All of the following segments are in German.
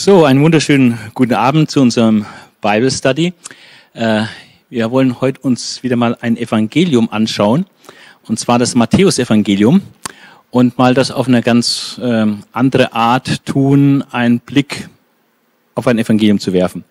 So, einen wunderschönen guten Abend zu unserem Bible Study. Äh, wir wollen heute uns wieder mal ein Evangelium anschauen, und zwar das Matthäusevangelium, und mal das auf eine ganz ähm, andere Art tun, einen Blick auf ein Evangelium zu werfen.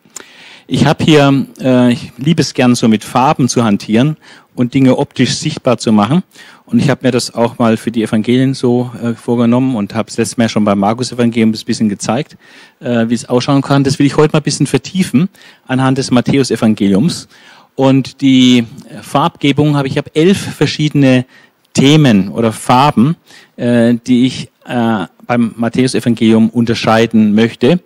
Ich habe hier, äh, ich liebe es gern so mit Farben zu hantieren und Dinge optisch sichtbar zu machen. Und ich habe mir das auch mal für die Evangelien so äh, vorgenommen und habe es letztes Mal schon beim Markus-Evangelium ein bisschen gezeigt, äh, wie es ausschauen kann. Das will ich heute mal ein bisschen vertiefen anhand des Matthäus-Evangeliums. Und die Farbgebung habe ich habe elf verschiedene Themen oder Farben, äh, die ich äh, beim Matthäus-Evangelium unterscheiden möchte.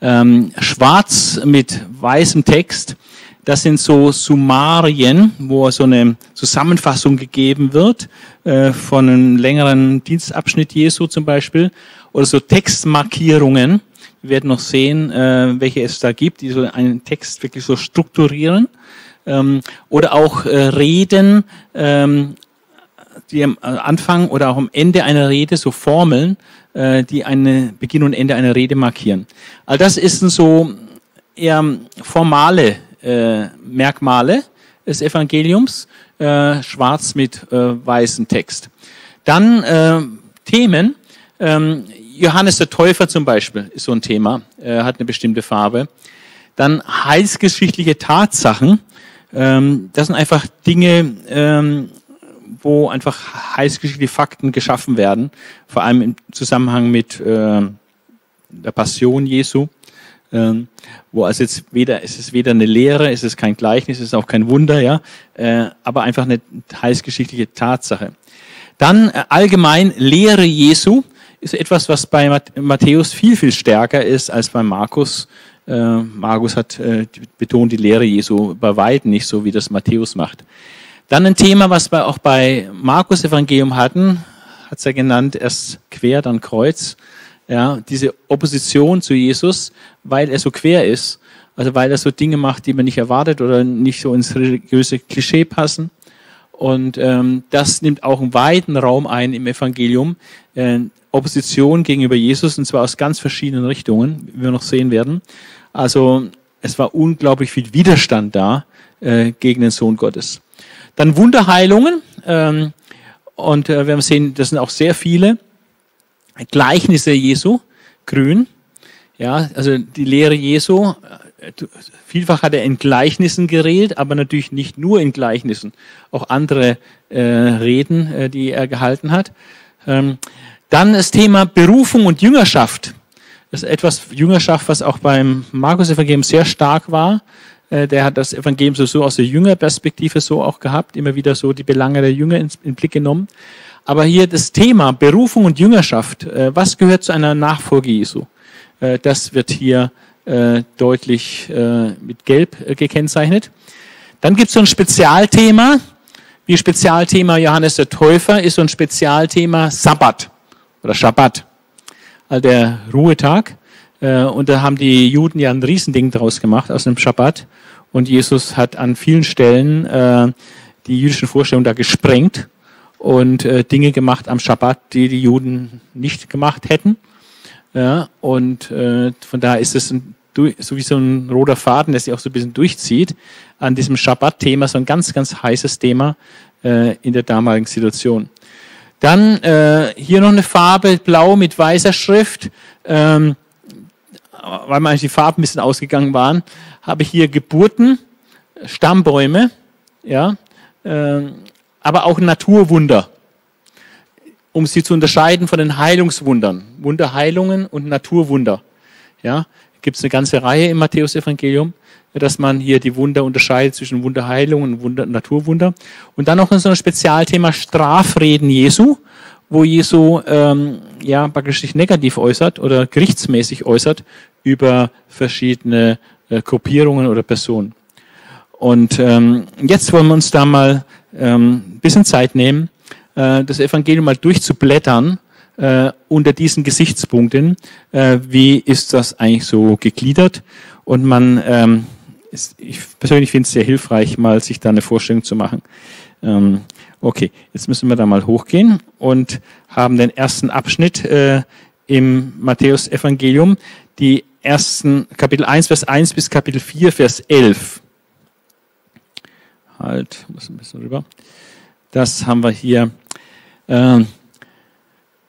Ähm, schwarz mit weißem Text das sind so Summarien, wo so eine Zusammenfassung gegeben wird äh, von einem längeren Dienstabschnitt Jesu zum Beispiel. Oder so Textmarkierungen. Wir werden noch sehen, äh, welche es da gibt, die so einen Text wirklich so strukturieren. Ähm, oder auch äh, Reden, ähm, die am Anfang oder auch am Ende einer Rede, so Formeln, äh, die eine Beginn und Ende einer Rede markieren. All das ist so eher formale äh, Merkmale des Evangeliums, äh, schwarz mit äh, weißem Text. Dann äh, Themen, ähm, Johannes der Täufer zum Beispiel ist so ein Thema, äh, hat eine bestimmte Farbe. Dann heilsgeschichtliche Tatsachen, ähm, das sind einfach Dinge, ähm, wo einfach heilsgeschichtliche Fakten geschaffen werden, vor allem im Zusammenhang mit äh, der Passion Jesu. Ähm, wo also jetzt weder, es ist weder eine Lehre, es ist kein Gleichnis, es ist auch kein Wunder, ja, äh, aber einfach eine heißgeschichtliche Tatsache. Dann äh, allgemein Lehre Jesu ist etwas, was bei Matthäus viel, viel stärker ist als bei Markus. Äh, Markus hat äh, betont die Lehre Jesu bei weitem nicht so, wie das Matthäus macht. Dann ein Thema, was wir auch bei Markus Evangelium hatten, hat es ja genannt, erst quer, dann Kreuz ja, diese Opposition zu Jesus, weil er so quer ist, also weil er so Dinge macht, die man nicht erwartet oder nicht so ins religiöse Klischee passen. Und ähm, das nimmt auch einen weiten Raum ein im Evangelium. Äh, Opposition gegenüber Jesus, und zwar aus ganz verschiedenen Richtungen, wie wir noch sehen werden. Also es war unglaublich viel Widerstand da äh, gegen den Sohn Gottes. Dann Wunderheilungen. Ähm, und äh, wir haben sehen, das sind auch sehr viele. Gleichnisse Jesu, grün. Ja, also die Lehre Jesu, vielfach hat er in Gleichnissen geredet, aber natürlich nicht nur in Gleichnissen, auch andere äh, Reden, äh, die er gehalten hat. Ähm, dann das Thema Berufung und Jüngerschaft. Das ist etwas Jüngerschaft, was auch beim Markus-Evangelium sehr stark war. Äh, der hat das Evangelium so, aus der Jüngerperspektive so auch gehabt, immer wieder so die Belange der Jünger in, in Blick genommen. Aber hier das Thema Berufung und Jüngerschaft, äh, was gehört zu einer Nachfolge Jesu? Äh, das wird hier deutlich mit Gelb gekennzeichnet. Dann gibt es so ein Spezialthema, wie Spezialthema Johannes der Täufer ist so ein Spezialthema Sabbat oder Schabbat, also der Ruhetag. Und da haben die Juden ja ein Riesending draus gemacht aus dem Schabbat. Und Jesus hat an vielen Stellen die jüdischen Vorstellungen da gesprengt und äh, Dinge gemacht am Schabbat, die die Juden nicht gemacht hätten. Ja, und äh, von daher ist es ein, so wie so ein roter Faden, der sich auch so ein bisschen durchzieht, an diesem Schabbat-Thema, so ein ganz, ganz heißes Thema äh, in der damaligen Situation. Dann äh, hier noch eine Farbe, blau mit weißer Schrift. Ähm, weil mir eigentlich die Farben ein bisschen ausgegangen waren, habe ich hier Geburten, Stammbäume, ja, ähm, aber auch Naturwunder, um sie zu unterscheiden von den Heilungswundern. Wunderheilungen und Naturwunder. Ja, gibt es eine ganze Reihe im Matthäusevangelium, dass man hier die Wunder unterscheidet zwischen Wunderheilungen und Wunder, Naturwunder. Und dann noch so ein Spezialthema Strafreden Jesu, wo Jesu ähm, ja praktisch sich negativ äußert oder gerichtsmäßig äußert über verschiedene äh, Gruppierungen oder Personen. Und ähm, jetzt wollen wir uns da mal ähm, bisschen Zeit nehmen, äh, das Evangelium mal durchzublättern äh, unter diesen Gesichtspunkten. Äh, wie ist das eigentlich so gegliedert? Und man, ähm, ist, ich persönlich finde es sehr hilfreich, mal sich da eine Vorstellung zu machen. Ähm, okay, jetzt müssen wir da mal hochgehen und haben den ersten Abschnitt äh, im Matthäus-Evangelium. Die ersten Kapitel 1, Vers 1 bis Kapitel 4, Vers 11. Halt, muss ein bisschen rüber. Das haben wir hier. Ähm,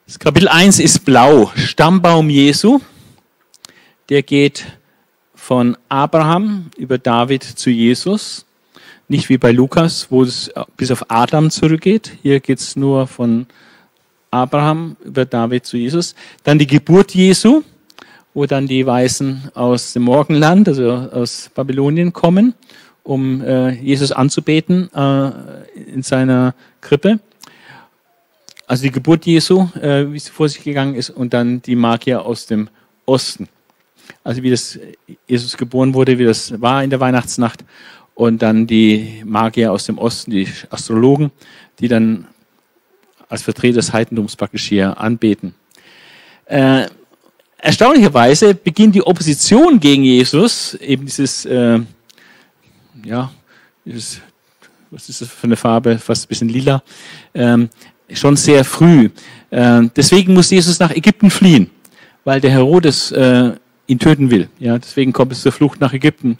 das Kapitel 1 ist blau. Stammbaum Jesu. Der geht von Abraham über David zu Jesus. Nicht wie bei Lukas, wo es bis auf Adam zurückgeht. Hier geht es nur von Abraham über David zu Jesus. Dann die Geburt Jesu, wo dann die Weisen aus dem Morgenland, also aus Babylonien kommen, um äh, Jesus anzubeten äh, in seiner Krippe. Also die Geburt Jesu, äh, wie sie vor sich gegangen ist, und dann die Magier aus dem Osten. Also wie das Jesus geboren wurde, wie das war in der Weihnachtsnacht. Und dann die Magier aus dem Osten, die Astrologen, die dann als Vertreter des Heidentums praktisch hier anbeten. Äh, erstaunlicherweise beginnt die Opposition gegen Jesus, eben dieses, äh, ja, dieses, was ist das für eine Farbe, fast ein bisschen lila, ähm, schon sehr früh. Äh, deswegen muss Jesus nach Ägypten fliehen, weil der Herodes äh, ihn töten will. Ja, deswegen kommt es zur Flucht nach Ägypten.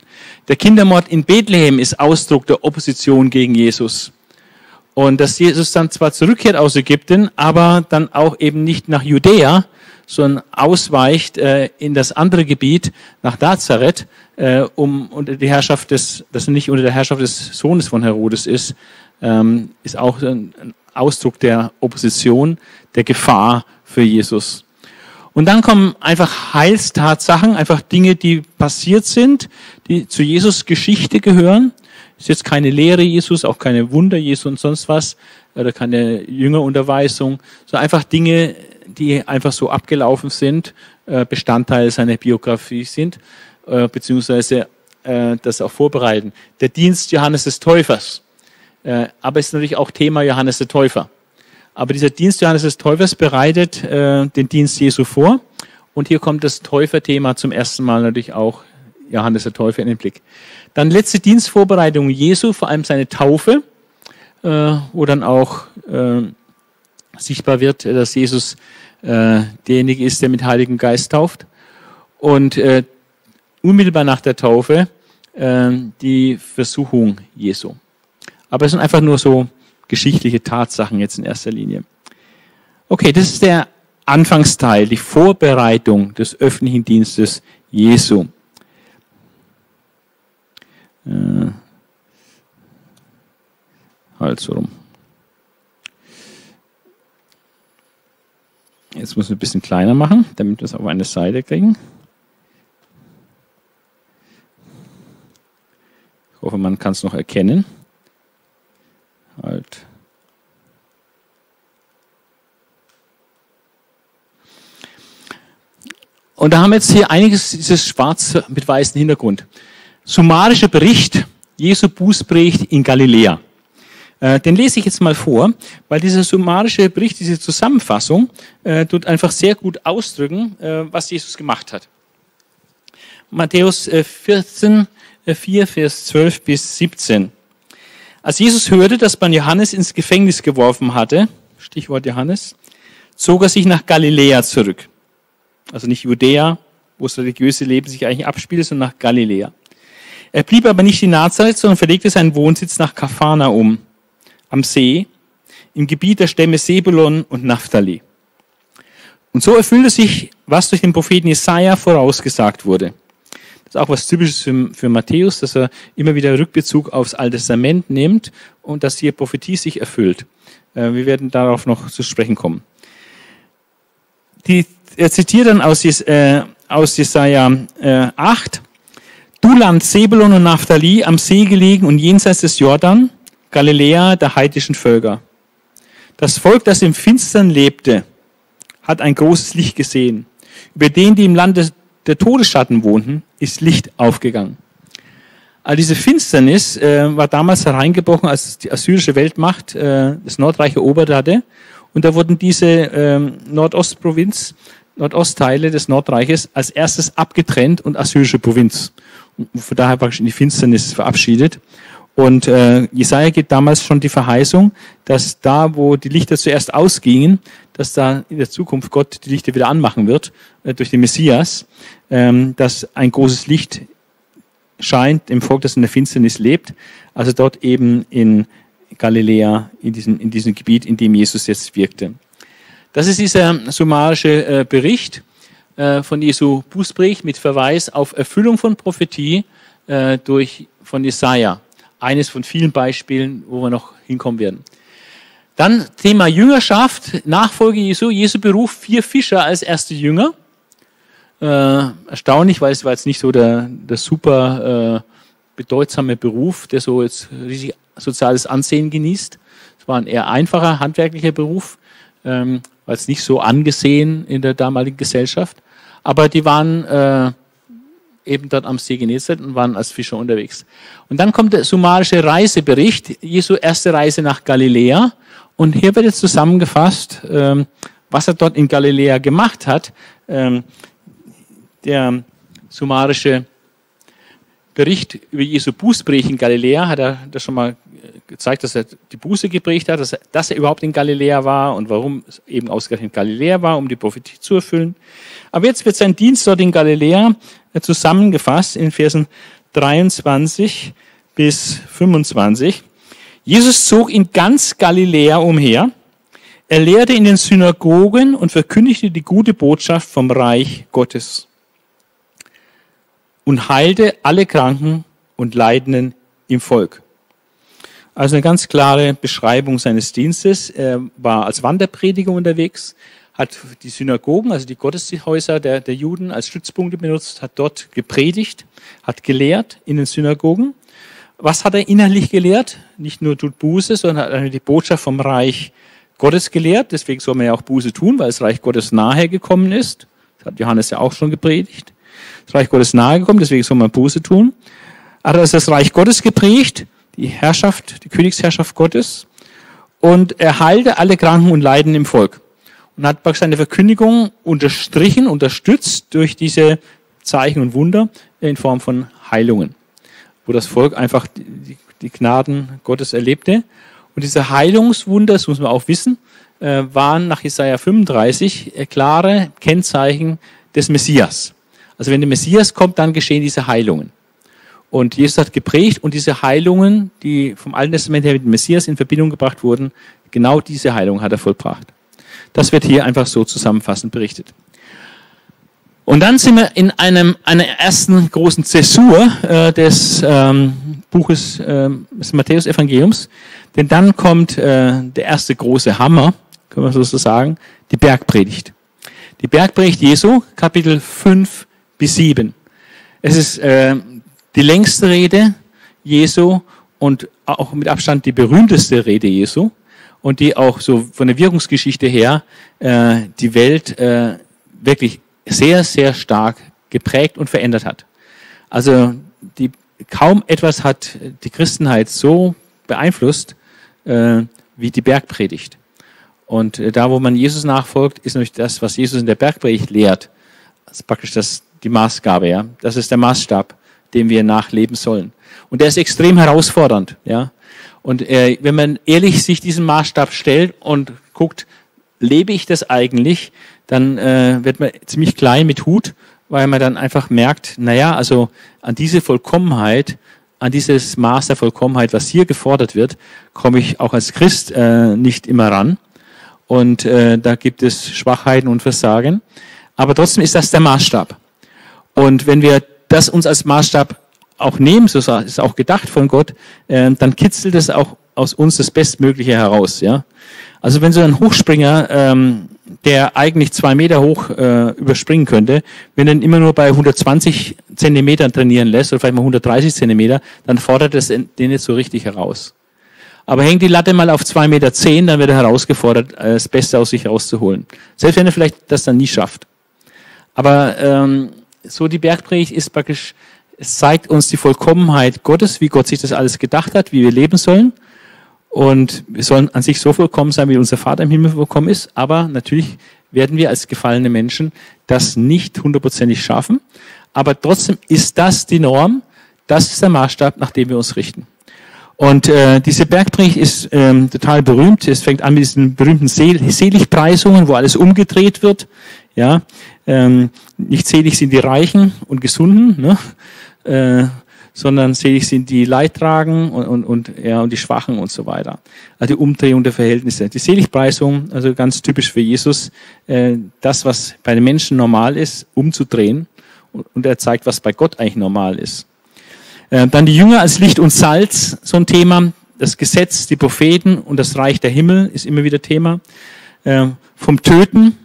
Der Kindermord in Bethlehem ist Ausdruck der Opposition gegen Jesus. Und dass Jesus dann zwar zurückkehrt aus Ägypten, aber dann auch eben nicht nach Judäa, sondern ausweicht äh, in das andere Gebiet nach Nazareth, äh, um unter die Herrschaft des, dass er nicht unter der Herrschaft des Sohnes von Herodes ist, ähm, ist auch ein, ein Ausdruck der Opposition, der Gefahr für Jesus. Und dann kommen einfach Heilstatsachen, einfach Dinge, die passiert sind, die zu Jesus Geschichte gehören. Ist jetzt keine Lehre Jesus, auch keine Wunder Jesu und sonst was, oder keine Jüngerunterweisung, sondern einfach Dinge, die einfach so abgelaufen sind, äh, Bestandteil seiner Biografie sind, äh, beziehungsweise äh, das auch vorbereiten. Der Dienst Johannes des Täufers aber ist natürlich auch Thema Johannes der Täufer. Aber dieser Dienst Johannes des Täufers bereitet den Dienst Jesu vor. Und hier kommt das Täuferthema zum ersten Mal natürlich auch Johannes der Täufer in den Blick. Dann letzte Dienstvorbereitung Jesu, vor allem seine Taufe, wo dann auch sichtbar wird, dass Jesus äh, derjenige ist, der mit Heiligen Geist tauft. Und äh, unmittelbar nach der Taufe äh, die Versuchung Jesu. Aber es sind einfach nur so geschichtliche Tatsachen jetzt in erster Linie. Okay, das ist der Anfangsteil, die Vorbereitung des öffentlichen Dienstes Jesu. Äh, halt so rum. Jetzt muss ich ein bisschen kleiner machen, damit wir es auf eine Seite kriegen. Ich hoffe, man kann es noch erkennen halt. Und da haben wir jetzt hier einiges, dieses schwarz mit weißem Hintergrund. Summarischer Bericht Jesu Bußbericht in Galiläa. Äh, den lese ich jetzt mal vor, weil dieser summarische Bericht, diese Zusammenfassung, äh, tut einfach sehr gut ausdrücken, äh, was Jesus gemacht hat. Matthäus 14, 4, Vers 12 bis 17. Als Jesus hörte, dass man Johannes ins Gefängnis geworfen hatte, Stichwort Johannes, zog er sich nach Galiläa zurück. Also nicht Judäa, wo das religiöse Leben sich eigentlich abspielt, sondern nach Galiläa. Er blieb aber nicht in Nazareth, sondern verlegte seinen Wohnsitz nach Kafana um, am See, im Gebiet der Stämme Sebulon und Naphtali. Und so erfüllte sich, was durch den Propheten Jesaja vorausgesagt wurde. Das ist auch was Typisches für, für Matthäus, dass er immer wieder Rückbezug aufs Alte Testament nimmt und dass hier Prophetie sich erfüllt. Äh, wir werden darauf noch zu sprechen kommen. Die, er zitiert dann aus, äh, aus Jesaja äh, 8. Du Land Sebulon und Naphtali, am See gelegen und jenseits des Jordan, Galiläa der heidischen Völker. Das Volk, das im Finstern lebte, hat ein großes Licht gesehen. Über den, die im Lande der Todesschatten wohnten, ist Licht aufgegangen. All diese Finsternis äh, war damals hereingebrochen, als die assyrische Weltmacht äh, das Nordreich erobert hatte. Und da wurden diese ähm, Nordostprovinz, Nordostteile des Nordreiches als erstes abgetrennt und assyrische Provinz. Und von daher praktisch in die Finsternis verabschiedet. Und äh, Jesaja gibt damals schon die Verheißung, dass da, wo die Lichter zuerst ausgingen, dass da in der Zukunft Gott die Lichter wieder anmachen wird äh, durch den Messias, ähm, dass ein großes Licht scheint im Volk, das in der Finsternis lebt. Also dort eben in Galiläa, in diesem, in diesem Gebiet, in dem Jesus jetzt wirkte. Das ist dieser summarische äh, Bericht äh, von Jesu Bußbericht mit Verweis auf Erfüllung von Prophetie äh, durch, von Jesaja. Eines von vielen Beispielen, wo wir noch hinkommen werden. Dann Thema Jüngerschaft, Nachfolge Jesu. Jesu Beruf vier Fischer als erste Jünger. Äh, erstaunlich, weil es war jetzt nicht so der, der super äh, bedeutsame Beruf, der so jetzt riesig soziales Ansehen genießt. Es war ein eher einfacher handwerklicher Beruf, ähm, weil es nicht so angesehen in der damaligen Gesellschaft. Aber die waren äh, eben dort am See Genezareth und waren als Fischer unterwegs. Und dann kommt der summarische Reisebericht, Jesu erste Reise nach Galiläa. Und hier wird jetzt zusammengefasst, ähm, was er dort in Galiläa gemacht hat. Ähm, der summarische Bericht über Jesu Bußbericht in Galiläa hat er das schon mal gezeigt, dass er die Buße geprägt hat, dass er, dass er überhaupt in Galiläa war und warum es eben ausgerechnet Galiläa war, um die Prophetie zu erfüllen. Aber jetzt wird sein Dienst dort in Galiläa zusammengefasst in Versen 23 bis 25. Jesus zog in ganz Galiläa umher. Er lehrte in den Synagogen und verkündigte die gute Botschaft vom Reich Gottes und heilte alle Kranken und Leidenden im Volk. Also eine ganz klare Beschreibung seines Dienstes. Er war als Wanderprediger unterwegs, hat die Synagogen, also die Gotteshäuser der, der Juden als Stützpunkte benutzt, hat dort gepredigt, hat gelehrt in den Synagogen was hat er innerlich gelehrt? Nicht nur tut Buße, sondern hat die Botschaft vom Reich Gottes gelehrt. Deswegen soll man ja auch Buße tun, weil das Reich Gottes nahe gekommen ist. Das hat Johannes ja auch schon gepredigt. Das Reich Gottes nahe gekommen, deswegen soll man Buße tun. Hat er das Reich Gottes geprägt, die Herrschaft, die Königsherrschaft Gottes. Und er heilte alle Kranken und Leiden im Volk. Und hat praktisch seine Verkündigung unterstrichen, unterstützt durch diese Zeichen und Wunder in Form von Heilungen wo das Volk einfach die, die Gnaden Gottes erlebte. Und diese Heilungswunder, das muss man auch wissen, äh, waren nach Jesaja 35 äh, klare Kennzeichen des Messias. Also wenn der Messias kommt, dann geschehen diese Heilungen. Und Jesus hat geprägt und diese Heilungen, die vom Alten Testament her mit dem Messias in Verbindung gebracht wurden, genau diese Heilung hat er vollbracht. Das wird hier einfach so zusammenfassend berichtet. Und dann sind wir in einem, einer ersten großen Zäsur äh, des ähm, Buches äh, des Matthäus-Evangeliums. Denn dann kommt äh, der erste große Hammer, können wir so sagen, die Bergpredigt. Die Bergpredigt Jesu, Kapitel 5 bis 7. Es ist äh, die längste Rede Jesu und auch mit Abstand die berühmteste Rede Jesu und die auch so von der Wirkungsgeschichte her äh, die Welt äh, wirklich sehr, sehr stark geprägt und verändert hat. Also die, kaum etwas hat die Christenheit so beeinflusst äh, wie die Bergpredigt. Und äh, da, wo man Jesus nachfolgt, ist natürlich das, was Jesus in der Bergpredigt lehrt. Das ist praktisch das, die Maßgabe, ja. Das ist der Maßstab, dem wir nachleben sollen. Und der ist extrem herausfordernd, ja. Und äh, wenn man ehrlich sich diesen Maßstab stellt und guckt, lebe ich das eigentlich, dann äh, wird man ziemlich klein mit Hut, weil man dann einfach merkt, naja, also an diese Vollkommenheit, an dieses Maß der Vollkommenheit, was hier gefordert wird, komme ich auch als Christ äh, nicht immer ran. Und äh, da gibt es Schwachheiten und Versagen. Aber trotzdem ist das der Maßstab. Und wenn wir das uns als Maßstab auch nehmen, so ist auch gedacht von Gott, äh, dann kitzelt es auch aus uns das Bestmögliche heraus. Ja, also wenn so ein Hochspringer ähm, der eigentlich zwei Meter hoch äh, überspringen könnte, wenn er ihn immer nur bei 120 Zentimetern trainieren lässt oder vielleicht mal 130 Zentimeter, dann fordert es den nicht so richtig heraus. Aber hängt die Latte mal auf zwei Meter, zehn, dann wird er herausgefordert, äh, das Beste aus sich rauszuholen. Selbst wenn er vielleicht das dann nie schafft. Aber ähm, so die Bergpredigt ist praktisch, es zeigt uns die Vollkommenheit Gottes, wie Gott sich das alles gedacht hat, wie wir leben sollen. Und wir sollen an sich so vollkommen sein, wie unser Vater im Himmel vollkommen ist. Aber natürlich werden wir als gefallene Menschen das nicht hundertprozentig schaffen. Aber trotzdem ist das die Norm. Das ist der Maßstab, nach dem wir uns richten. Und äh, diese Bergpredigt ist ähm, total berühmt. Es fängt an mit diesen berühmten Sel Seligpreisungen, wo alles umgedreht wird. Ja, ähm, nicht selig sind die Reichen und Gesunden, ne? Äh, sondern selig sind die Leidtragen und, und, und, ja, und die Schwachen und so weiter. Also die Umdrehung der Verhältnisse. Die Seligpreisung, also ganz typisch für Jesus, äh, das, was bei den Menschen normal ist, umzudrehen. Und, und er zeigt, was bei Gott eigentlich normal ist. Äh, dann die Jünger als Licht und Salz, so ein Thema. Das Gesetz, die Propheten und das Reich der Himmel ist immer wieder Thema. Äh, vom Töten,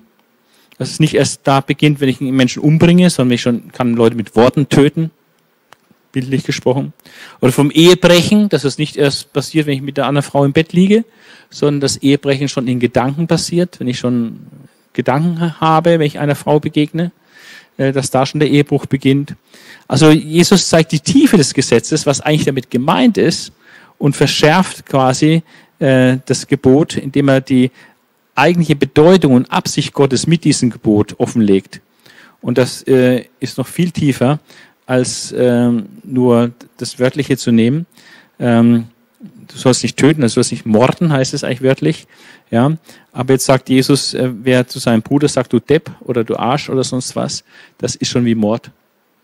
dass es nicht erst da beginnt, wenn ich einen Menschen umbringe, sondern ich schon kann Leute mit Worten töten, bildlich gesprochen. Oder vom Ehebrechen, dass es nicht erst passiert, wenn ich mit der anderen Frau im Bett liege, sondern das Ehebrechen schon in Gedanken passiert, wenn ich schon Gedanken habe, wenn ich einer Frau begegne. Äh, dass da schon der Ehebruch beginnt. Also Jesus zeigt die Tiefe des Gesetzes, was eigentlich damit gemeint ist, und verschärft quasi äh, das Gebot, indem er die eigentliche Bedeutung und Absicht Gottes mit diesem Gebot offenlegt. Und das äh, ist noch viel tiefer, als äh, nur das Wörtliche zu nehmen. Ähm, du sollst nicht töten, du sollst nicht morden, heißt es eigentlich wörtlich. Ja, aber jetzt sagt Jesus, äh, wer zu seinem Bruder sagt, du Depp oder du Arsch oder sonst was, das ist schon wie Mord.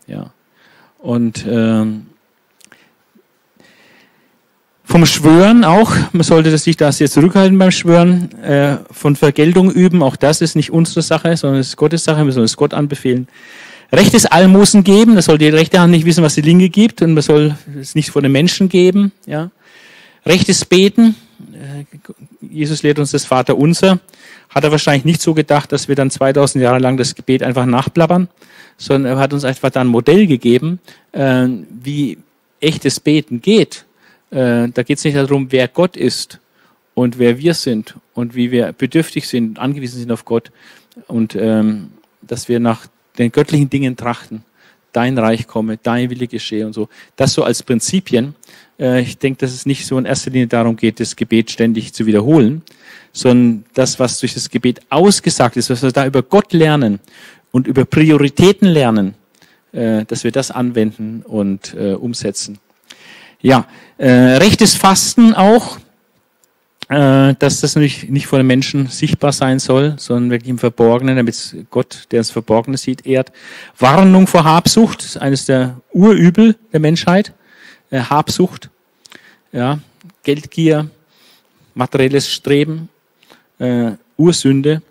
Ja, und ähm, vom Schwören auch, man sollte sich da sehr zurückhalten beim Schwören, äh, von Vergeltung üben, auch das ist nicht unsere Sache, sondern es ist Gottes Sache, wir sollen es Gott anbefehlen. Rechtes Almosen geben, das soll die rechte Hand nicht wissen, was die linke gibt und man soll es nicht vor den Menschen geben, ja. Rechtes Beten, äh, Jesus lehrt uns das Vater unser, hat er wahrscheinlich nicht so gedacht, dass wir dann 2000 Jahre lang das Gebet einfach nachplappern, sondern er hat uns einfach da ein Modell gegeben, äh, wie echtes Beten geht. Äh, da geht es nicht darum, wer Gott ist und wer wir sind und wie wir bedürftig sind, angewiesen sind auf Gott und ähm, dass wir nach den göttlichen Dingen trachten. Dein Reich komme, dein Wille geschehe und so. Das so als Prinzipien. Äh, ich denke, dass es nicht so in erster Linie darum geht, das Gebet ständig zu wiederholen, sondern das, was durch das Gebet ausgesagt ist, was wir da über Gott lernen und über Prioritäten lernen, äh, dass wir das anwenden und äh, umsetzen. Ja, rechtes Fasten auch, dass das natürlich nicht vor den Menschen sichtbar sein soll, sondern wirklich im Verborgenen, damit Gott, der ins Verborgene sieht, ehrt. Warnung vor Habsucht, ist eines der Urübel der Menschheit äh, Habsucht, ja, Geldgier, materielles Streben, äh, Ursünde.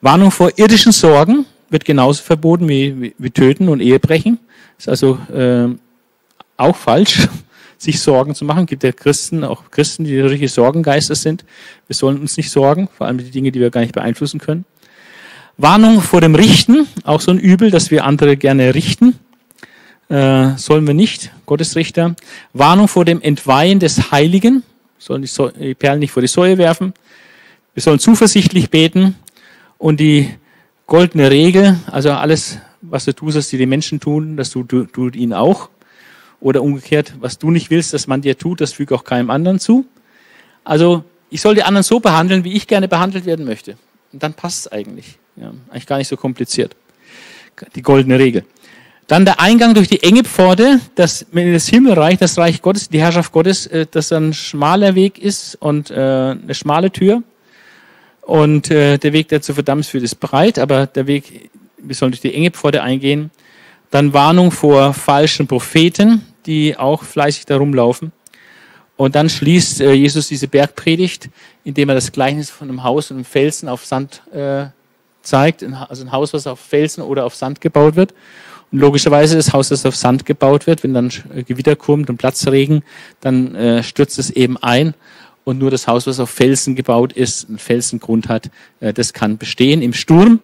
Warnung vor irdischen Sorgen wird genauso verboten wie, wie, wie Töten und Ehebrechen. Ist also äh, auch falsch, sich Sorgen zu machen. Es gibt ja Christen, auch Christen, die richtige Sorgengeister sind. Wir sollen uns nicht sorgen, vor allem die Dinge, die wir gar nicht beeinflussen können. Warnung vor dem Richten, auch so ein Übel, dass wir andere gerne richten äh, sollen wir nicht, Gottesrichter. Warnung vor dem Entweihen des Heiligen, sollen die, so die Perlen nicht vor die Säue werfen. Wir sollen zuversichtlich beten und die goldene Regel, also alles, was du tust, was die, die Menschen tun, das tut, tut ihnen auch. Oder umgekehrt, was du nicht willst, dass man dir tut, das füge auch keinem anderen zu. Also ich soll die anderen so behandeln, wie ich gerne behandelt werden möchte. Und dann passt es eigentlich. Ja, eigentlich gar nicht so kompliziert. Die goldene Regel. Dann der Eingang durch die enge Pforte, das, das Himmelreich, das Reich Gottes, die Herrschaft Gottes, äh, das ein schmaler Weg ist und äh, eine schmale Tür. Und äh, der Weg, der zu Verdammnis führt, ist breit, aber der Weg, wir sollen durch die enge Pforte eingehen. Dann Warnung vor falschen Propheten, die auch fleißig da rumlaufen. Und dann schließt äh, Jesus diese Bergpredigt, indem er das Gleichnis von einem Haus und einem Felsen auf Sand äh, zeigt, also ein Haus, was auf Felsen oder auf Sand gebaut wird. Und logischerweise das Haus, das auf Sand gebaut wird, wenn dann Gewitter kommt und Platzregen, dann äh, stürzt es eben ein. Und nur das Haus, was auf Felsen gebaut ist, einen Felsengrund hat, äh, das kann bestehen im Sturm.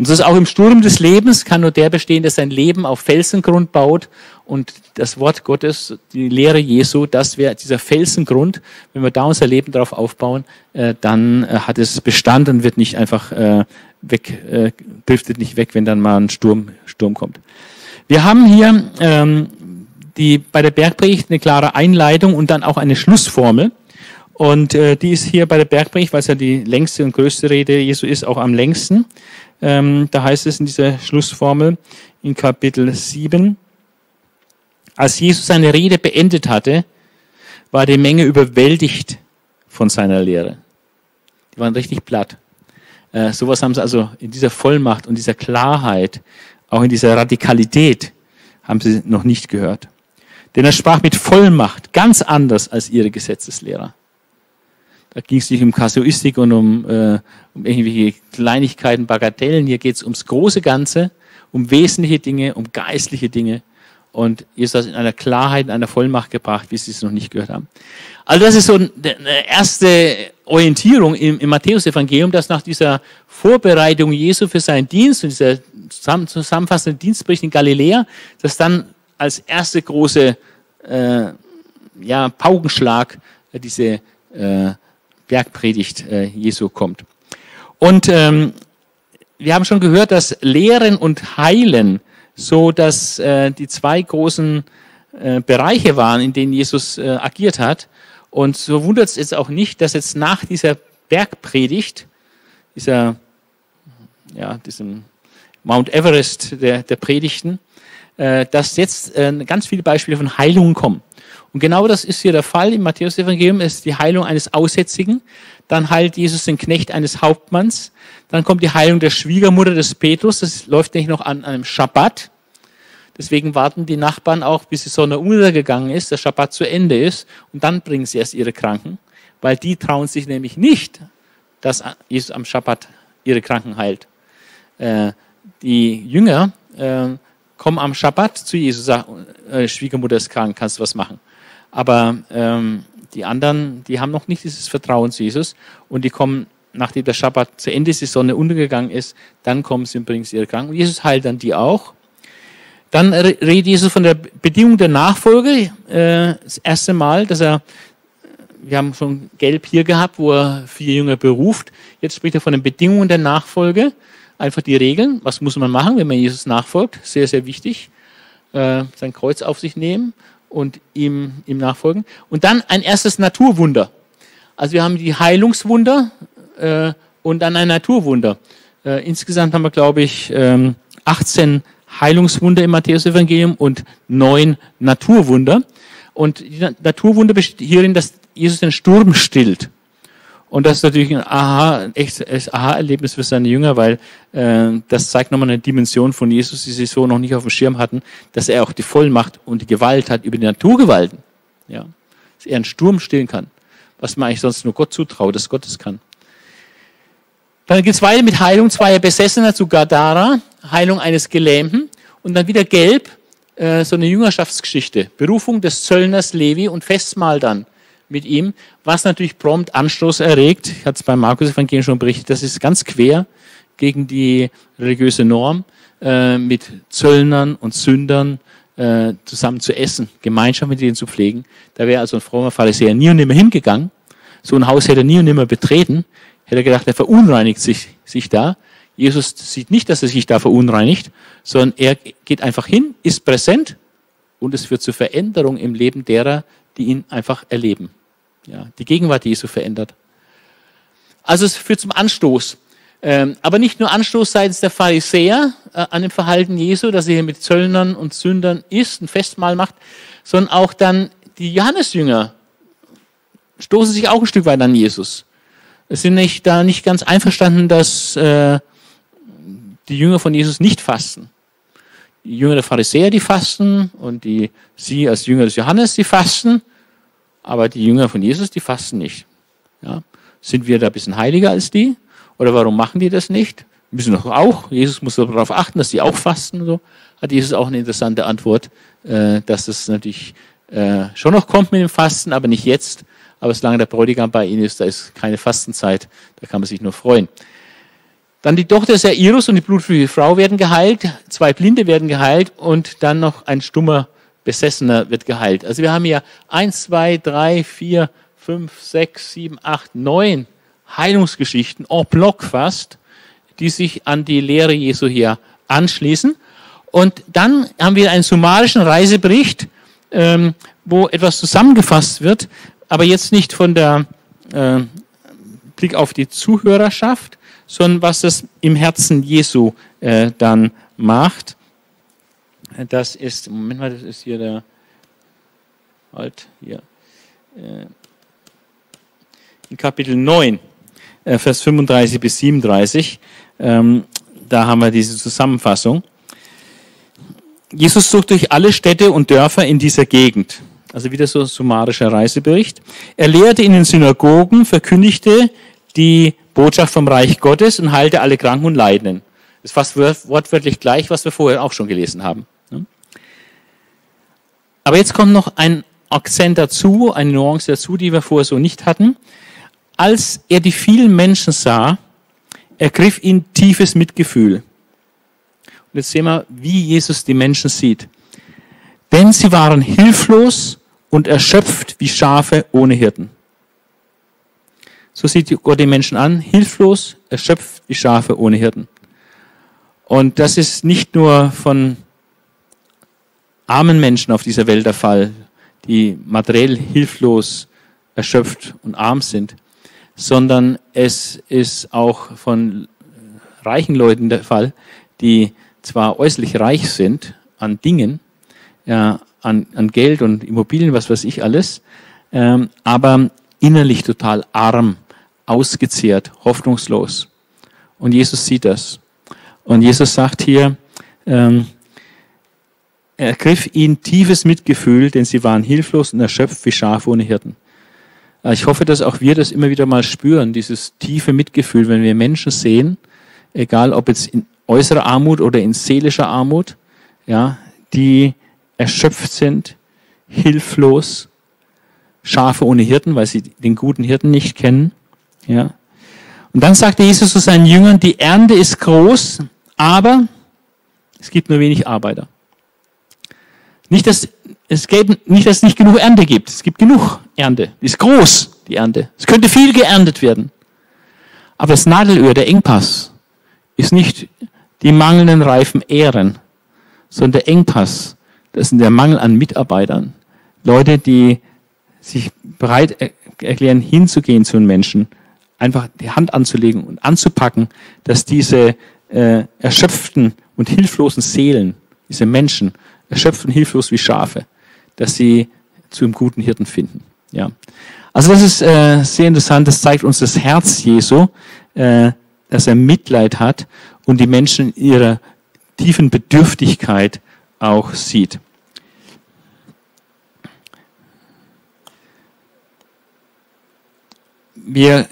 Und so ist auch im Sturm des Lebens kann nur der bestehen, der sein Leben auf Felsengrund baut. Und das Wort Gottes, die Lehre Jesu, das wäre dieser Felsengrund. Wenn wir da unser Leben darauf aufbauen, äh, dann äh, hat es Bestand und wird nicht einfach äh, weg, äh, driftet nicht weg, wenn dann mal ein Sturm, Sturm kommt. Wir haben hier ähm, die, bei der Bergpredigt eine klare Einleitung und dann auch eine Schlussformel. Und äh, die ist hier bei der Bergpredigt, weil es ja die längste und größte Rede Jesu ist, auch am längsten. Ähm, da heißt es in dieser Schlussformel in Kapitel 7, als Jesus seine Rede beendet hatte, war die Menge überwältigt von seiner Lehre. Die waren richtig platt. Äh, sowas haben sie also in dieser Vollmacht und dieser Klarheit, auch in dieser Radikalität, haben sie noch nicht gehört. Denn er sprach mit Vollmacht, ganz anders als ihre Gesetzeslehrer. Da ging es nicht um Kasuistik und um, äh, um irgendwelche Kleinigkeiten, Bagatellen. Hier geht es ums große Ganze, um wesentliche Dinge, um geistliche Dinge. Und hat es in einer Klarheit, in einer Vollmacht gebracht, wie sie es noch nicht gehört haben. Also das ist so eine erste Orientierung im, im Matthäus-Evangelium, dass nach dieser Vorbereitung Jesu für seinen Dienst und dieser zusammenfassende Dienstbericht in Galiläa, dass dann als erste große äh, ja, Paukenschlag äh, diese äh, Bergpredigt äh, Jesu kommt. Und ähm, wir haben schon gehört, dass Lehren und Heilen so, dass äh, die zwei großen äh, Bereiche waren, in denen Jesus äh, agiert hat. Und so wundert es jetzt auch nicht, dass jetzt nach dieser Bergpredigt, dieser, ja, diesem Mount Everest der, der Predigten, äh, dass jetzt äh, ganz viele Beispiele von Heilungen kommen. Und genau das ist hier der Fall im Matthäus-Evangelium, ist die Heilung eines Aussätzigen. Dann heilt Jesus den Knecht eines Hauptmanns. Dann kommt die Heilung der Schwiegermutter des Petrus. Das läuft nicht noch an einem Schabbat. Deswegen warten die Nachbarn auch, bis die Sonne untergegangen ist, der Schabbat zu Ende ist. Und dann bringen sie erst ihre Kranken. Weil die trauen sich nämlich nicht, dass Jesus am Schabbat ihre Kranken heilt. Äh, die Jünger äh, kommen am Schabbat zu Jesus, sagen, äh, Schwiegermutter ist krank, kannst du was machen. Aber ähm, die anderen, die haben noch nicht dieses Vertrauen zu Jesus und die kommen, nachdem der Schabbat zu Ende ist, die Sonne untergegangen ist, dann kommen sie und bringen sie ihre Kranken. Jesus heilt dann die auch. Dann redet Jesus von der Bedingung der Nachfolge. Äh, das erste Mal, dass er, wir haben schon gelb hier gehabt, wo er vier Jünger beruft. Jetzt spricht er von den Bedingungen der Nachfolge. Einfach die Regeln. Was muss man machen, wenn man Jesus nachfolgt? Sehr, sehr wichtig. Äh, sein Kreuz auf sich nehmen und ihm, ihm nachfolgen. Und dann ein erstes Naturwunder. Also wir haben die Heilungswunder äh, und dann ein Naturwunder. Äh, insgesamt haben wir, glaube ich, ähm, 18 Heilungswunder im Matthäus-Evangelium und neun Naturwunder. Und die Naturwunder besteht hierin, dass Jesus den Sturm stillt. Und das ist natürlich ein Aha, ein echtes Aha-Erlebnis für seine Jünger, weil äh, das zeigt nochmal eine Dimension von Jesus, die sie so noch nicht auf dem Schirm hatten, dass er auch die Vollmacht und die Gewalt hat über die Naturgewalten. Ja, dass er einen Sturm stillen kann, was man eigentlich sonst nur Gott zutraut, dass Gott es kann. Dann geht es weiter mit Heilung zweier Besessener zu Gadara, Heilung eines Gelähmten und dann wieder gelb, äh, so eine Jüngerschaftsgeschichte, Berufung des Zöllners Levi und Festmahl dann mit ihm, was natürlich prompt Anstoß erregt. Ich hatte es beim Markus Evangelium schon berichtet, das ist ganz quer gegen die religiöse Norm, äh, mit Zöllnern und Sündern äh, zusammen zu essen, Gemeinschaft mit ihnen zu pflegen. Da wäre also ein frommer Pharisäer nie und nimmer hingegangen. So ein Haus hätte er nie und nimmer betreten. Hätte er gedacht, er verunreinigt sich, sich da. Jesus sieht nicht, dass er sich da verunreinigt, sondern er geht einfach hin, ist präsent und es führt zur Veränderung im Leben derer, die ihn einfach erleben. Ja, die Gegenwart Jesu verändert. Also es führt zum Anstoß. Ähm, aber nicht nur Anstoß seitens der Pharisäer äh, an dem Verhalten Jesu, dass er hier mit Zöllnern und Sündern isst, ein Festmahl macht, sondern auch dann die Johannesjünger stoßen sich auch ein Stück weit an Jesus. Es sind nicht da nicht ganz einverstanden, dass äh, die Jünger von Jesus nicht fasten. Die Jünger der Pharisäer, die fasten und die sie als Jünger des Johannes, die fasten aber die Jünger von Jesus, die fasten nicht. Ja? Sind wir da ein bisschen heiliger als die? Oder warum machen die das nicht? Müssen doch auch. Jesus muss darauf achten, dass die auch fasten. So hat Jesus auch eine interessante Antwort, äh, dass das natürlich äh, schon noch kommt mit dem Fasten, aber nicht jetzt. Aber solange der Bräutigam bei ihnen ist, da ist keine Fastenzeit, da kann man sich nur freuen. Dann die Tochter Jairus und die blutflüssige Frau werden geheilt, zwei Blinde werden geheilt und dann noch ein stummer Besessener wird geheilt. Also wir haben hier eins, zwei, drei, vier, fünf, sechs, sieben, acht, neun Heilungsgeschichten, en bloc fast, die sich an die Lehre Jesu hier anschließen. Und dann haben wir einen summarischen Reisebericht, ähm, wo etwas zusammengefasst wird, aber jetzt nicht von der äh, Blick auf die Zuhörerschaft, sondern was das im Herzen Jesu äh, dann macht. Das ist, Moment mal, das ist hier der, halt, hier. in Kapitel 9, äh, Vers 35 bis 37. Ähm, da haben wir diese Zusammenfassung. Jesus zog durch alle Städte und Dörfer in dieser Gegend. Also wieder so ein summarischer Reisebericht. Er lehrte in den Synagogen, verkündigte die Botschaft vom Reich Gottes und heilte alle Kranken und Leidenden. Das ist fast wortwörtlich gleich, was wir vorher auch schon gelesen haben. Aber jetzt kommt noch ein Akzent dazu, eine Nuance dazu, die wir vorher so nicht hatten. Als er die vielen Menschen sah, ergriff ihn tiefes Mitgefühl. Und jetzt sehen wir, wie Jesus die Menschen sieht. Denn sie waren hilflos und erschöpft wie Schafe ohne Hirten. So sieht Gott die Menschen an, hilflos, erschöpft wie Schafe ohne Hirten. Und das ist nicht nur von armen Menschen auf dieser Welt der Fall, die materiell hilflos, erschöpft und arm sind, sondern es ist auch von reichen Leuten der Fall, die zwar äußerlich reich sind an Dingen, ja, an, an Geld und Immobilien, was weiß ich alles, ähm, aber innerlich total arm, ausgezehrt, hoffnungslos. Und Jesus sieht das. Und Jesus sagt hier, ähm, ergriff ihn tiefes Mitgefühl, denn sie waren hilflos und erschöpft wie Schafe ohne Hirten. Äh, ich hoffe, dass auch wir das immer wieder mal spüren, dieses tiefe Mitgefühl, wenn wir Menschen sehen, egal ob jetzt in äußerer Armut oder in seelischer Armut, ja, die erschöpft sind, hilflos, Schafe ohne Hirten, weil sie den guten Hirten nicht kennen, ja. Und dann sagte Jesus zu seinen Jüngern, die Ernte ist groß, aber es gibt nur wenig Arbeiter. Nicht, dass es, gäbe, nicht, dass es nicht genug Ernte gibt. Es gibt genug Ernte. Die ist groß, die Ernte. Es könnte viel geerntet werden. Aber das Nadelöhr, der Engpass, ist nicht die mangelnden reifen Ähren, sondern der Engpass, das ist der Mangel an Mitarbeitern. Leute, die sich bereit erklären, hinzugehen zu den Menschen, einfach die Hand anzulegen und anzupacken, dass diese äh, erschöpften und hilflosen Seelen, diese Menschen, erschöpft und hilflos wie Schafe, dass sie zu einem guten Hirten finden. Ja. Also das ist äh, sehr interessant. Das zeigt uns das Herz Jesu, äh, dass er Mitleid hat und die Menschen in ihrer tiefen Bedürftigkeit auch sieht. Wir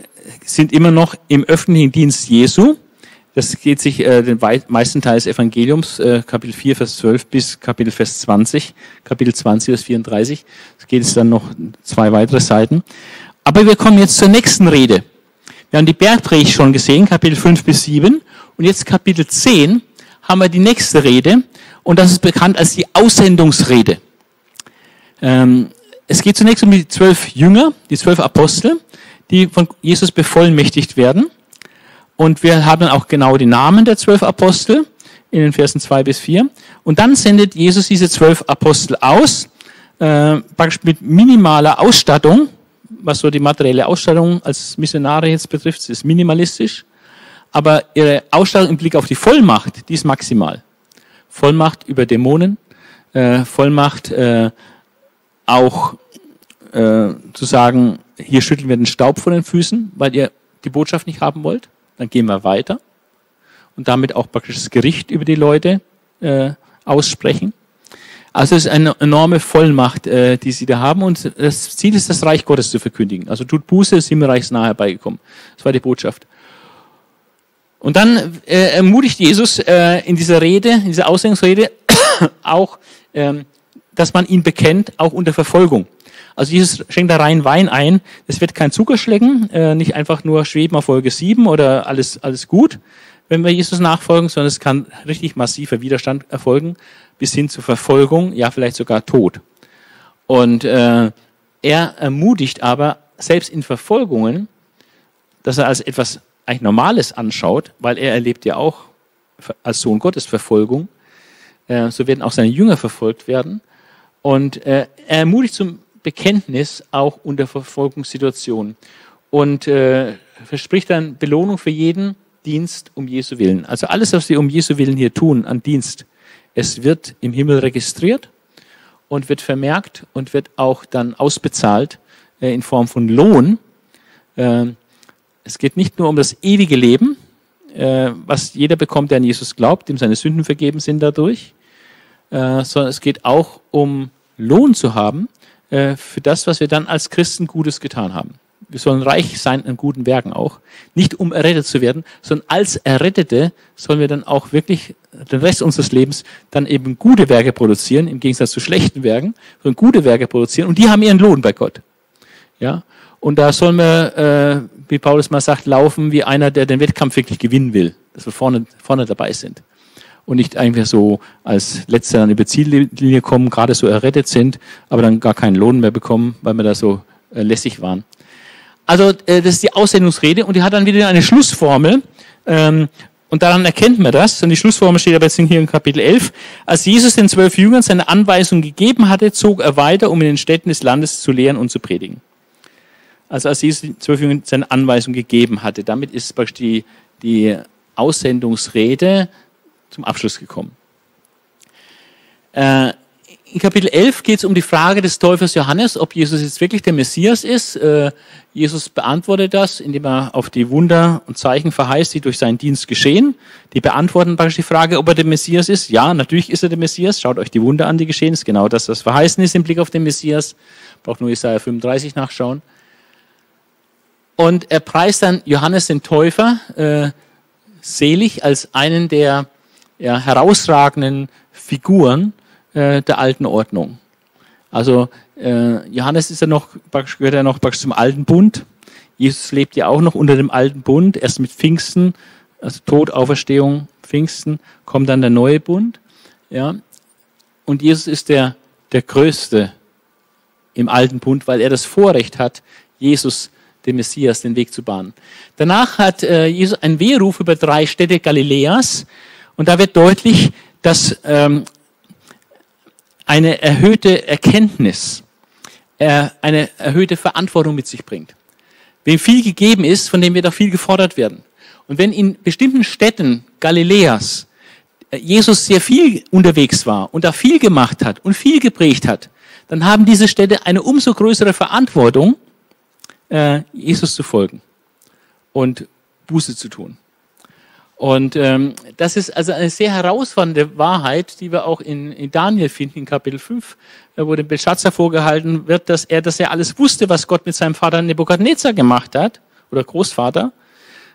sind immer noch im öffentlichen Dienst Jesu. Das geht sich äh, den meisten Teil des Evangeliums, äh, Kapitel 4, Vers 12 bis Kapitel Vers 20, Kapitel 20, Vers 34. Es geht es dann noch zwei weitere Seiten. Aber wir kommen jetzt zur nächsten Rede. Wir haben die Bergpredigt schon gesehen, Kapitel 5 bis 7. Und jetzt Kapitel 10 haben wir die nächste Rede. Und das ist bekannt als die Aussendungsrede. Ähm, es geht zunächst um die zwölf Jünger, die zwölf Apostel, die von Jesus bevollmächtigt werden. Und wir haben auch genau die Namen der zwölf Apostel in den Versen zwei bis vier. Und dann sendet Jesus diese zwölf Apostel aus, äh, praktisch mit minimaler Ausstattung, was so die materielle Ausstattung als Missionare jetzt betrifft, ist minimalistisch. Aber ihre Ausstattung im Blick auf die Vollmacht, die ist maximal. Vollmacht über Dämonen, äh, Vollmacht äh, auch äh, zu sagen, hier schütteln wir den Staub von den Füßen, weil ihr die Botschaft nicht haben wollt dann gehen wir weiter und damit auch praktisch das Gericht über die Leute äh, aussprechen. Also es ist eine enorme Vollmacht, äh, die sie da haben und das Ziel ist, das Reich Gottes zu verkündigen. Also tut Buße, ist Himmelreichs nahe herbeigekommen. Das war die Botschaft. Und dann äh, ermutigt Jesus äh, in dieser Rede, in dieser Auslegungsrede auch, ähm, dass man ihn bekennt, auch unter Verfolgung. Also Jesus schenkt da rein Wein ein. Es wird kein Zuckerschlecken, äh, nicht einfach nur schweben auf Folge 7 oder alles, alles gut, wenn wir Jesus nachfolgen, sondern es kann richtig massiver Widerstand erfolgen, bis hin zur Verfolgung, ja vielleicht sogar Tod. Und äh, er ermutigt aber selbst in Verfolgungen, dass er als etwas eigentlich Normales anschaut, weil er erlebt ja auch als Sohn Gottes Verfolgung. Äh, so werden auch seine Jünger verfolgt werden. Und äh, er ermutigt zum Bekenntnis auch unter Verfolgungssituationen und äh, verspricht dann Belohnung für jeden Dienst um Jesu Willen. Also alles, was wir um Jesu Willen hier tun an Dienst, es wird im Himmel registriert und wird vermerkt und wird auch dann ausbezahlt äh, in Form von Lohn. Äh, es geht nicht nur um das ewige Leben, äh, was jeder bekommt, der an Jesus glaubt, dem seine Sünden vergeben sind dadurch, äh, sondern es geht auch um Lohn zu haben äh, für das, was wir dann als Christen Gutes getan haben. Wir sollen reich sein an guten Werken auch. Nicht um errettet zu werden, sondern als Errettete sollen wir dann auch wirklich den Rest unseres Lebens dann eben gute Werke produzieren, im Gegensatz zu schlechten Werken, sondern gute Werke produzieren. Und die haben ihren Lohn bei Gott. Ja? Und da sollen wir, äh, wie Paulus mal sagt, laufen wie einer, der den Wettkampf wirklich gewinnen will. Dass wir vorne, vorne dabei sind. Und nicht einfach so als Letzter an die Ziellinie kommen, gerade so errettet sind, aber dann gar keinen Lohn mehr bekommen, weil wir da so äh, lässig waren. Also äh, das ist die Aussendungsrede und die hat dann wieder eine Schlussformel. Ähm, und daran erkennt man das. Und die Schlussformel steht aber jetzt hier in Kapitel 11. Als Jesus den zwölf Jüngern seine Anweisung gegeben hatte, zog er weiter, um in den Städten des Landes zu lehren und zu predigen. Also als Jesus den zwölf Jüngern seine Anweisung gegeben hatte. Damit ist praktisch die, die Aussendungsrede zum Abschluss gekommen. Äh, in Kapitel 11 geht es um die Frage des Täufers Johannes, ob Jesus jetzt wirklich der Messias ist. Äh, Jesus beantwortet das, indem er auf die Wunder und Zeichen verheißt, die durch seinen Dienst geschehen. Die beantworten praktisch die Frage, ob er der Messias ist. Ja, natürlich ist er der Messias. Schaut euch die Wunder an, die geschehen. Ist genau das, was verheißen ist im Blick auf den Messias. Braucht nur Isaiah 35 nachschauen. Und er preist dann Johannes den Täufer äh, selig als einen der ja, herausragenden Figuren äh, der alten Ordnung. Also äh, Johannes ist ja noch, gehört ja noch zum alten Bund. Jesus lebt ja auch noch unter dem alten Bund. Erst mit Pfingsten, also Tod, Auferstehung, Pfingsten, kommt dann der neue Bund. Ja. Und Jesus ist der, der Größte im alten Bund, weil er das Vorrecht hat, Jesus, dem Messias, den Weg zu bahnen. Danach hat äh, Jesus einen Wehruf über drei Städte Galiläas. Und da wird deutlich, dass ähm, eine erhöhte Erkenntnis, äh, eine erhöhte Verantwortung mit sich bringt. Wem viel gegeben ist, von dem wird auch viel gefordert werden. Und wenn in bestimmten Städten Galiläas äh, Jesus sehr viel unterwegs war und da viel gemacht hat und viel geprägt hat, dann haben diese Städte eine umso größere Verantwortung, äh, Jesus zu folgen und Buße zu tun. Und ähm, das ist also eine sehr herausfordernde Wahrheit, die wir auch in, in Daniel finden, in Kapitel 5, äh, wo dem Belshazzar vorgehalten wird, dass er das ja alles wusste, was Gott mit seinem Vater Nebukadnezar gemacht hat, oder Großvater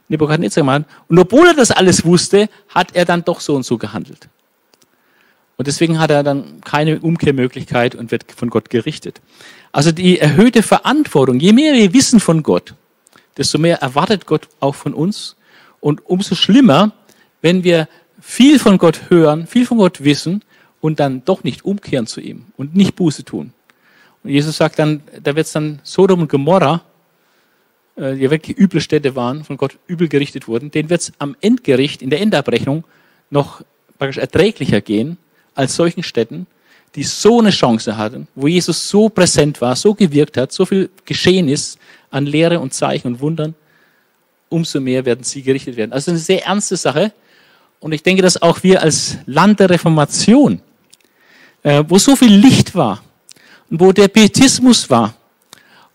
Nebukadnezar gemacht hat. Und obwohl er das alles wusste, hat er dann doch so und so gehandelt. Und deswegen hat er dann keine Umkehrmöglichkeit und wird von Gott gerichtet. Also die erhöhte Verantwortung, je mehr wir wissen von Gott, desto mehr erwartet Gott auch von uns und umso schlimmer, wenn wir viel von Gott hören, viel von Gott wissen und dann doch nicht umkehren zu ihm und nicht Buße tun. Und Jesus sagt dann, da wird es dann Sodom und Gomorra, äh, die wirklich üble Städte waren, von Gott übel gerichtet wurden, denen wird es am Endgericht, in der Endabrechnung, noch praktisch erträglicher gehen als solchen Städten, die so eine Chance hatten, wo Jesus so präsent war, so gewirkt hat, so viel geschehen ist an Lehre und Zeichen und Wundern umso mehr werden sie gerichtet werden. Also eine sehr ernste Sache. Und ich denke, dass auch wir als Land der Reformation, äh, wo so viel Licht war und wo der Pietismus war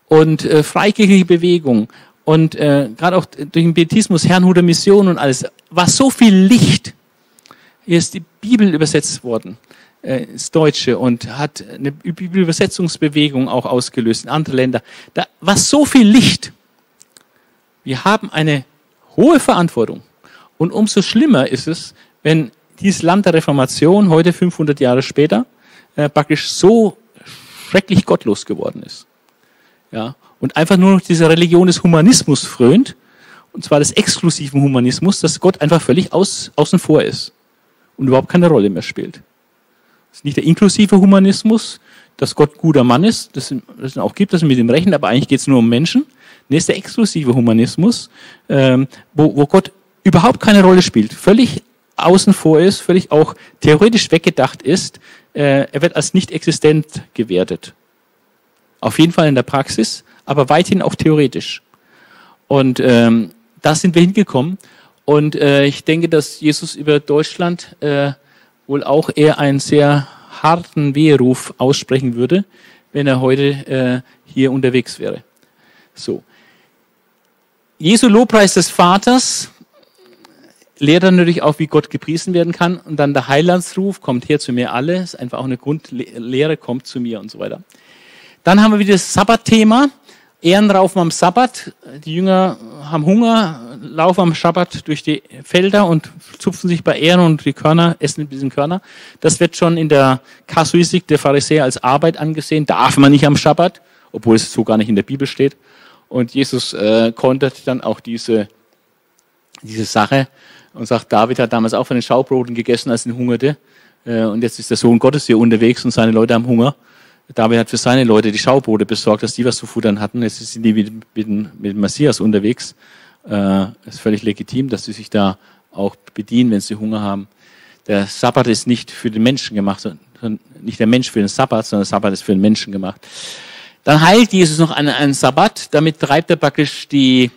und äh, freikirchliche Bewegung und äh, gerade auch durch den Pietismus, Herrnhuter Mission und alles, war so viel Licht. Hier ist die Bibel übersetzt worden äh, ins Deutsche und hat eine Bibelübersetzungsbewegung auch ausgelöst in andere Länder. Da war so viel Licht. Wir haben eine hohe Verantwortung. Und umso schlimmer ist es, wenn dieses Land der Reformation heute 500 Jahre später äh, praktisch so schrecklich gottlos geworden ist. Ja, und einfach nur noch diese Religion des Humanismus frönt, und zwar des exklusiven Humanismus, dass Gott einfach völlig aus, außen vor ist und überhaupt keine Rolle mehr spielt. Das ist nicht der inklusive Humanismus, dass Gott guter Mann ist, das es auch gibt, das mit dem Rechnen, aber eigentlich geht es nur um Menschen, ist der exklusive Humanismus, ähm, wo, wo Gott überhaupt keine Rolle spielt, völlig außen vor ist, völlig auch theoretisch weggedacht ist. Äh, er wird als nicht existent gewertet. Auf jeden Fall in der Praxis, aber weithin auch theoretisch. Und ähm, da sind wir hingekommen. Und äh, ich denke, dass Jesus über Deutschland äh, wohl auch eher einen sehr harten Weheruf aussprechen würde, wenn er heute äh, hier unterwegs wäre. So. Jesu Lobpreis des Vaters lehrt dann natürlich auch, wie Gott gepriesen werden kann. Und dann der Heilandsruf, kommt her zu mir alle, ist einfach auch eine Grundlehre, kommt zu mir und so weiter. Dann haben wir wieder das Sabbatthema. Ehrenraufen am Sabbat. Die Jünger haben Hunger, laufen am Sabbat durch die Felder und zupfen sich bei Ehren und die Körner, essen ein bisschen Körner. Das wird schon in der Kasuistik der Pharisäer als Arbeit angesehen. Darf man nicht am Sabbat, obwohl es so gar nicht in der Bibel steht. Und Jesus äh, kontert dann auch diese, diese Sache und sagt, David hat damals auch von den Schaubroten gegessen, als er hungerte. Äh, und jetzt ist der Sohn Gottes hier unterwegs und seine Leute haben Hunger. David hat für seine Leute die Schaubrote besorgt, dass die was zu futtern hatten. Jetzt sind die mit, mit, mit Messias unterwegs. Äh, ist völlig legitim, dass sie sich da auch bedienen, wenn sie Hunger haben. Der Sabbat ist nicht für den Menschen gemacht, sondern nicht der Mensch für den Sabbat, sondern der Sabbat ist für den Menschen gemacht. Dann heilt Jesus noch einen, einen Sabbat, damit treibt er praktisch die,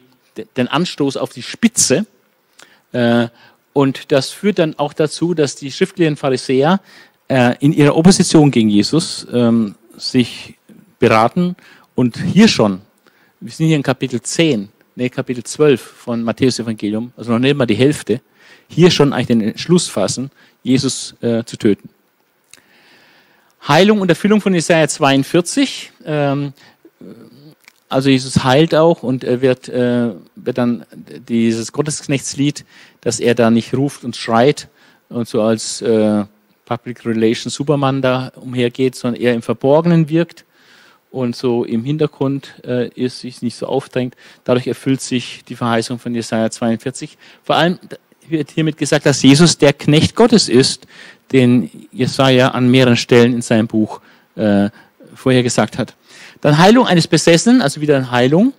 den Anstoß auf die Spitze. Äh, und das führt dann auch dazu, dass die schriftlichen Pharisäer äh, in ihrer Opposition gegen Jesus ähm, sich beraten und hier schon, wir sind hier in Kapitel 10, nee, Kapitel 12 von Matthäus Evangelium, also noch nicht mal die Hälfte, hier schon eigentlich den Entschluss fassen, Jesus äh, zu töten. Heilung und Erfüllung von Jesaja 42. Ähm, also Jesus heilt auch und er wird, äh, wird dann dieses Gottesknechtslied, dass er da nicht ruft und schreit und so als äh, Public Relations Superman da umhergeht, sondern eher im Verborgenen wirkt und so im Hintergrund äh, ist, sich nicht so aufdrängt. Dadurch erfüllt sich die Verheißung von Jesaja 42. Vor allem wird hiermit gesagt, dass Jesus der Knecht Gottes ist, den Jesaja an mehreren Stellen in seinem Buch äh, vorher gesagt hat. Dann Heilung eines Besessenen, also wieder eine Heilung.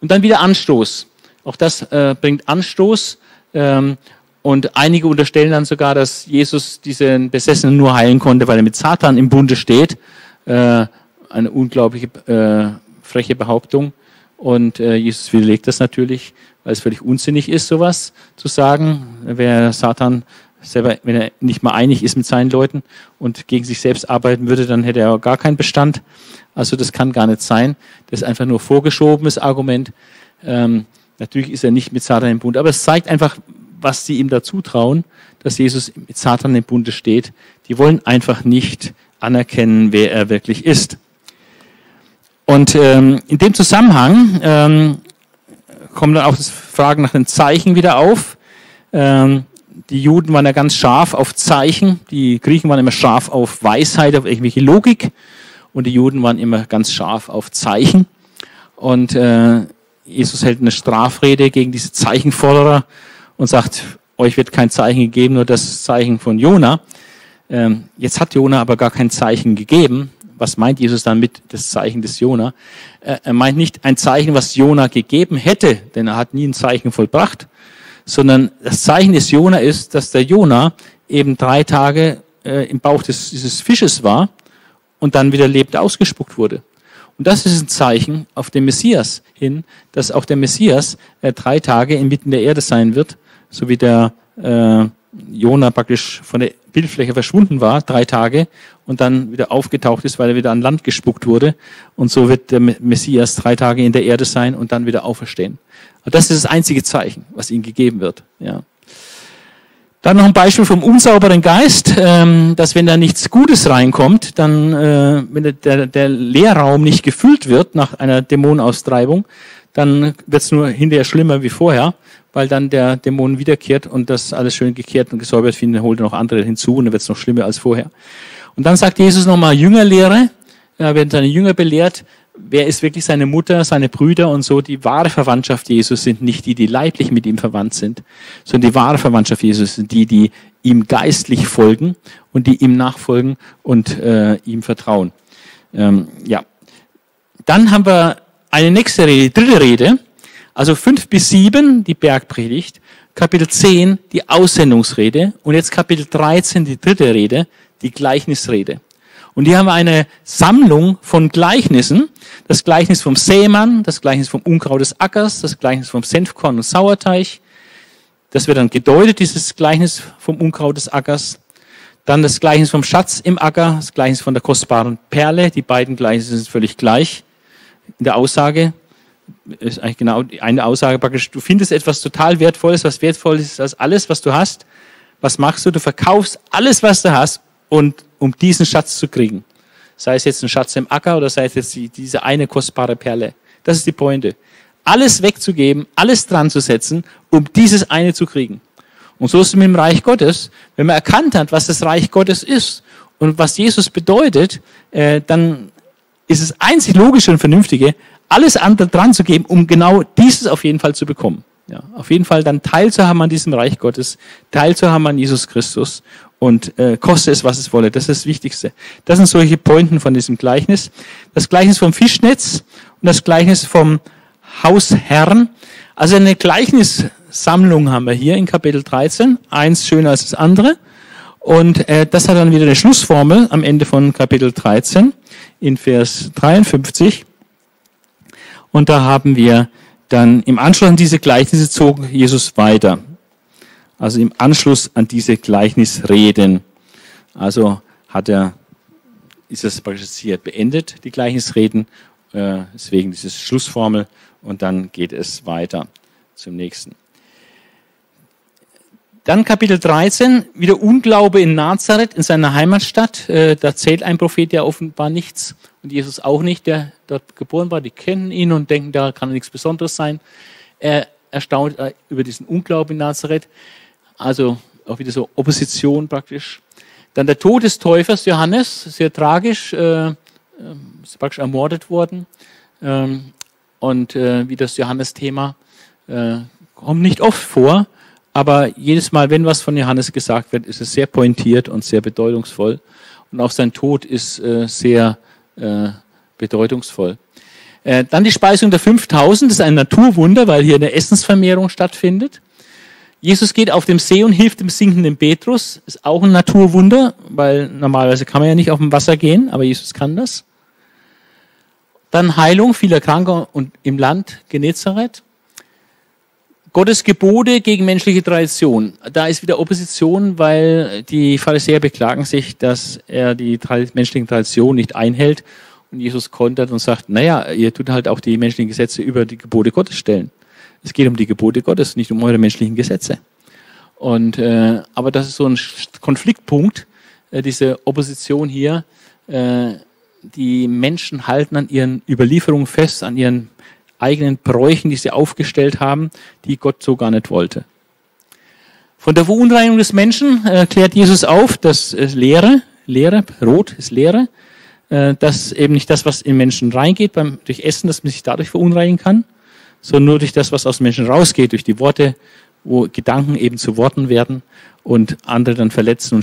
Und dann wieder Anstoß. Auch das äh, bringt Anstoß. Ähm, und einige unterstellen dann sogar, dass Jesus diesen Besessenen nur heilen konnte, weil er mit Satan im Bunde steht. Äh, eine unglaubliche äh, freche Behauptung. Und äh, Jesus widerlegt das natürlich, weil es völlig unsinnig ist, sowas zu sagen. Wer Satan selber, wenn er nicht mal einig ist mit seinen Leuten und gegen sich selbst arbeiten würde, dann hätte er gar keinen Bestand. Also das kann gar nicht sein. Das ist einfach nur vorgeschobenes Argument. Ähm, natürlich ist er nicht mit Satan im Bund, aber es zeigt einfach, was sie ihm dazu trauen, dass Jesus mit Satan im Bunde steht. Die wollen einfach nicht anerkennen, wer er wirklich ist. Und ähm, in dem Zusammenhang ähm, kommen dann auch Fragen nach den Zeichen wieder auf. Ähm, die Juden waren ja ganz scharf auf Zeichen, die Griechen waren immer scharf auf Weisheit, auf irgendwelche Logik und die Juden waren immer ganz scharf auf Zeichen. Und äh, Jesus hält eine Strafrede gegen diese Zeichenforderer und sagt, euch wird kein Zeichen gegeben, nur das Zeichen von Jona. Ähm, jetzt hat Jona aber gar kein Zeichen gegeben. Was meint Jesus dann mit das Zeichen des Jona? Äh, er meint nicht ein Zeichen, was Jona gegeben hätte, denn er hat nie ein Zeichen vollbracht, sondern das Zeichen des Jona ist, dass der Jona eben drei Tage äh, im Bauch des, dieses Fisches war und dann wieder lebend ausgespuckt wurde. Und das ist ein Zeichen auf den Messias hin, dass auch der Messias äh, drei Tage inmitten der Erde sein wird so wie der äh, Jona praktisch von der Bildfläche verschwunden war, drei Tage, und dann wieder aufgetaucht ist, weil er wieder an Land gespuckt wurde. Und so wird der Messias drei Tage in der Erde sein und dann wieder auferstehen. Und das ist das einzige Zeichen, was ihm gegeben wird. Ja. Dann noch ein Beispiel vom unsauberen Geist, ähm, dass wenn da nichts Gutes reinkommt, dann, äh, wenn der, der Leerraum nicht gefüllt wird nach einer Dämonenaustreibung, dann wird es nur hinterher schlimmer wie vorher weil dann der Dämon wiederkehrt und das alles schön gekehrt und gesäubert wird, dann holt er noch andere hinzu und dann wird es noch schlimmer als vorher. Und dann sagt Jesus nochmal Jüngerlehre, da werden seine Jünger belehrt, wer ist wirklich seine Mutter, seine Brüder und so. Die wahre Verwandtschaft Jesus sind nicht die, die leiblich mit ihm verwandt sind, sondern die wahre Verwandtschaft Jesus sind die, die ihm geistlich folgen und die ihm nachfolgen und äh, ihm vertrauen. Ähm, ja. Dann haben wir eine nächste Rede, dritte Rede. Also fünf bis sieben die Bergpredigt, Kapitel 10 die Aussendungsrede und jetzt Kapitel 13 die dritte Rede, die Gleichnisrede. Und hier haben eine Sammlung von Gleichnissen. Das Gleichnis vom Sämann, das Gleichnis vom Unkraut des Ackers, das Gleichnis vom Senfkorn und Sauerteig. Das wird dann gedeutet, dieses Gleichnis vom Unkraut des Ackers. Dann das Gleichnis vom Schatz im Acker, das Gleichnis von der kostbaren Perle. Die beiden Gleichnisse sind völlig gleich in der Aussage. Ist eigentlich genau eine Aussage praktisch. Du findest etwas total Wertvolles, was wertvoll ist als alles, was du hast. Was machst du? Du verkaufst alles, was du hast, und um diesen Schatz zu kriegen. Sei es jetzt ein Schatz im Acker oder sei es jetzt die, diese eine kostbare Perle. Das ist die Pointe. Alles wegzugeben, alles dran zu setzen, um dieses eine zu kriegen. Und so ist es mit dem Reich Gottes. Wenn man erkannt hat, was das Reich Gottes ist und was Jesus bedeutet, äh, dann ist es einzig logische und vernünftige, alles andere dran zu geben, um genau dieses auf jeden Fall zu bekommen. Ja, auf jeden Fall dann teilzuhaben an diesem Reich Gottes, teilzuhaben an Jesus Christus und äh, koste es, was es wolle. Das ist das Wichtigste. Das sind solche Pointen von diesem Gleichnis. Das Gleichnis vom Fischnetz und das Gleichnis vom Hausherrn. Also eine Gleichnissammlung haben wir hier in Kapitel 13. Eins schöner als das andere. Und äh, das hat dann wieder eine Schlussformel am Ende von Kapitel 13 in Vers 53. Und da haben wir dann im Anschluss an diese Gleichnisse zog Jesus weiter. Also im Anschluss an diese Gleichnisreden. Also hat er, ist das praktisch hier beendet, die Gleichnisreden, äh, deswegen diese Schlussformel und dann geht es weiter zum nächsten. Dann Kapitel 13, wieder Unglaube in Nazareth, in seiner Heimatstadt. Äh, da zählt ein Prophet ja offenbar nichts und Jesus auch nicht, der dort geboren war. Die kennen ihn und denken, da kann nichts Besonderes sein. Er erstaunt äh, über diesen Unglaube in Nazareth. Also auch wieder so Opposition praktisch. Dann der Tod des Täufers Johannes, sehr tragisch, äh, äh, ist praktisch ermordet worden. Ähm, und äh, wie das Johannes-Thema äh, kommt nicht oft vor, aber jedes Mal, wenn was von Johannes gesagt wird, ist es sehr pointiert und sehr bedeutungsvoll. Und auch sein Tod ist äh, sehr äh, bedeutungsvoll. Äh, dann die Speisung der 5000, das ist ein Naturwunder, weil hier eine Essensvermehrung stattfindet. Jesus geht auf dem See und hilft dem sinkenden Petrus. Ist auch ein Naturwunder, weil normalerweise kann man ja nicht auf dem Wasser gehen, aber Jesus kann das. Dann Heilung vieler Kranker und im Land Genezareth. Gottes Gebote gegen menschliche Tradition. Da ist wieder Opposition, weil die Pharisäer beklagen sich, dass er die menschlichen Traditionen nicht einhält. Und Jesus kontert und sagt, naja, ihr tut halt auch die menschlichen Gesetze über die Gebote Gottes stellen. Es geht um die Gebote Gottes, nicht um eure menschlichen Gesetze. Und, äh, aber das ist so ein Konfliktpunkt, äh, diese Opposition hier. Äh, die Menschen halten an ihren Überlieferungen fest, an ihren eigenen Bräuchen, die sie aufgestellt haben, die Gott so gar nicht wollte. Von der Verunreinigung des Menschen äh, klärt Jesus auf, dass äh, Leere, Leere, Rot ist Leere, äh, dass eben nicht das, was in Menschen reingeht, beim, durch Essen, dass man sich dadurch verunreinigen kann, sondern nur durch das, was aus Menschen rausgeht, durch die Worte, wo Gedanken eben zu Worten werden und andere dann verletzen